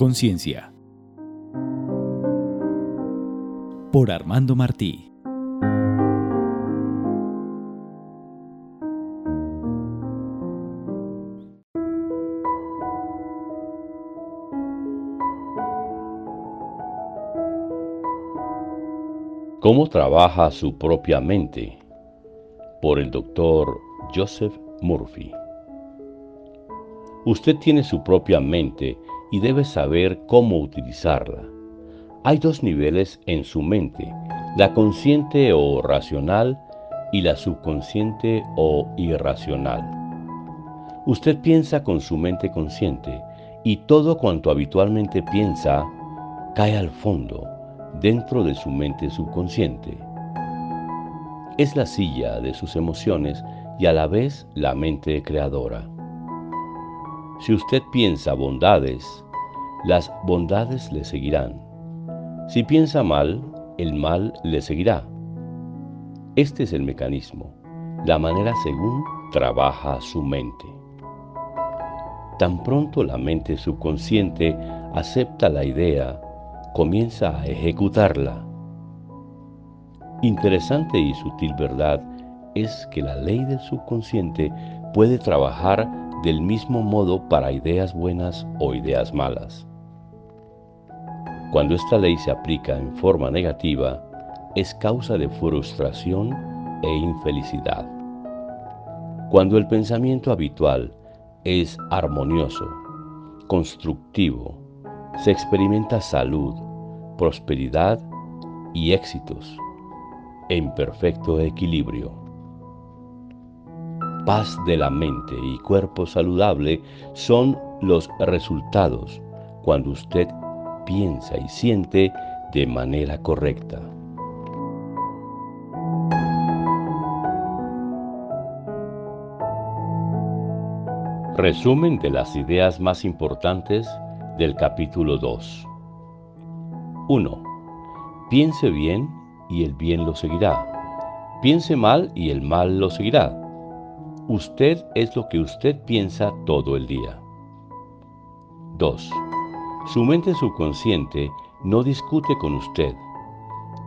Conciencia. Por Armando Martí. ¿Cómo trabaja su propia mente? Por el doctor Joseph Murphy. Usted tiene su propia mente y debe saber cómo utilizarla. Hay dos niveles en su mente, la consciente o racional y la subconsciente o irracional. Usted piensa con su mente consciente y todo cuanto habitualmente piensa cae al fondo, dentro de su mente subconsciente. Es la silla de sus emociones y a la vez la mente creadora. Si usted piensa bondades, las bondades le seguirán. Si piensa mal, el mal le seguirá. Este es el mecanismo, la manera según trabaja su mente. Tan pronto la mente subconsciente acepta la idea, comienza a ejecutarla. Interesante y sutil verdad es que la ley del subconsciente puede trabajar del mismo modo para ideas buenas o ideas malas. Cuando esta ley se aplica en forma negativa, es causa de frustración e infelicidad. Cuando el pensamiento habitual es armonioso, constructivo, se experimenta salud, prosperidad y éxitos en perfecto equilibrio paz de la mente y cuerpo saludable son los resultados cuando usted piensa y siente de manera correcta. Resumen de las ideas más importantes del capítulo 2. 1. Piense bien y el bien lo seguirá. Piense mal y el mal lo seguirá. Usted es lo que usted piensa todo el día. 2. Su mente subconsciente no discute con usted.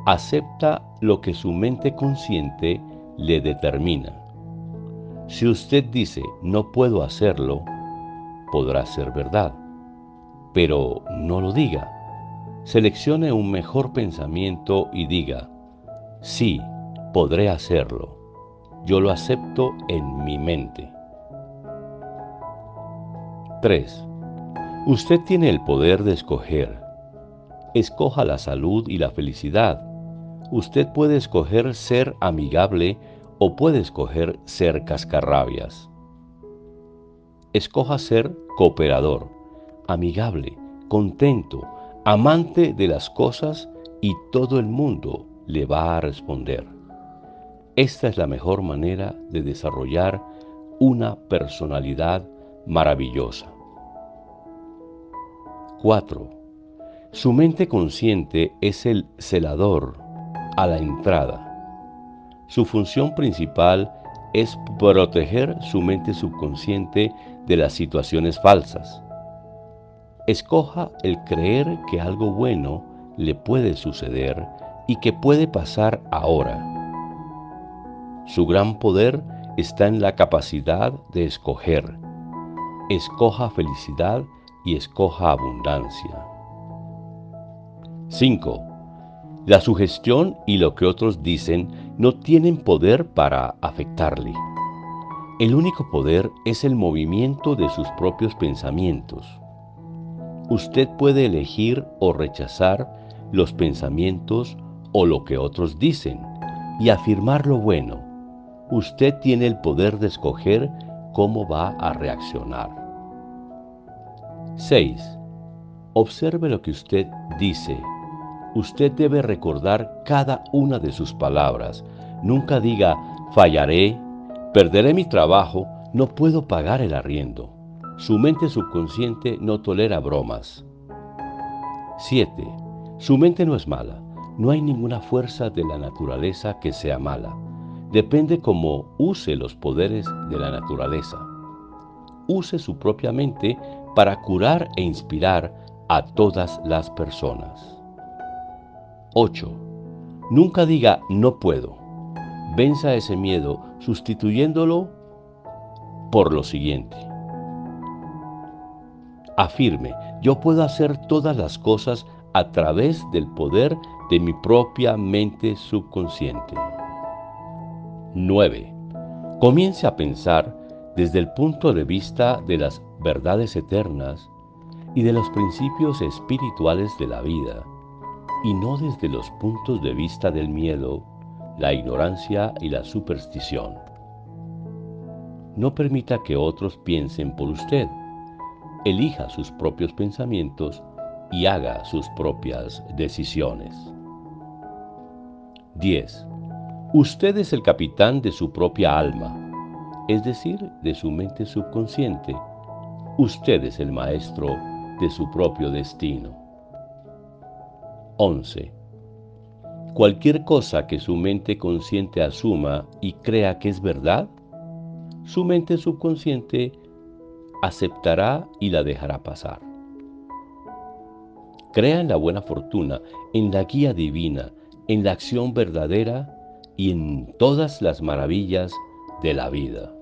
Acepta lo que su mente consciente le determina. Si usted dice no puedo hacerlo, podrá ser verdad. Pero no lo diga. Seleccione un mejor pensamiento y diga, sí, podré hacerlo yo lo acepto en mi mente. 3. Usted tiene el poder de escoger. Escoja la salud y la felicidad. Usted puede escoger ser amigable o puede escoger ser cascarrabias. Escoja ser cooperador, amigable, contento, amante de las cosas y todo el mundo le va a responder. Esta es la mejor manera de desarrollar una personalidad maravillosa. 4. Su mente consciente es el celador a la entrada. Su función principal es proteger su mente subconsciente de las situaciones falsas. Escoja el creer que algo bueno le puede suceder y que puede pasar ahora su gran poder está en la capacidad de escoger. Escoja felicidad y escoja abundancia. 5. La sugestión y lo que otros dicen no tienen poder para afectarle. El único poder es el movimiento de sus propios pensamientos. Usted puede elegir o rechazar los pensamientos o lo que otros dicen y afirmar lo bueno usted tiene el poder de escoger cómo va a reaccionar. 6. Observe lo que usted dice. Usted debe recordar cada una de sus palabras. Nunca diga, fallaré, perderé mi trabajo, no puedo pagar el arriendo. Su mente subconsciente no tolera bromas. 7. Su mente no es mala. No hay ninguna fuerza de la naturaleza que sea mala depende cómo use los poderes de la naturaleza. Use su propia mente para curar e inspirar a todas las personas. 8. Nunca diga no puedo. Venza ese miedo sustituyéndolo por lo siguiente. Afirme, yo puedo hacer todas las cosas a través del poder de mi propia mente subconsciente. 9. Comience a pensar desde el punto de vista de las verdades eternas y de los principios espirituales de la vida, y no desde los puntos de vista del miedo, la ignorancia y la superstición. No permita que otros piensen por usted. Elija sus propios pensamientos y haga sus propias decisiones. 10. Usted es el capitán de su propia alma, es decir, de su mente subconsciente. Usted es el maestro de su propio destino. 11. Cualquier cosa que su mente consciente asuma y crea que es verdad, su mente subconsciente aceptará y la dejará pasar. Crea en la buena fortuna, en la guía divina, en la acción verdadera y en todas las maravillas de la vida.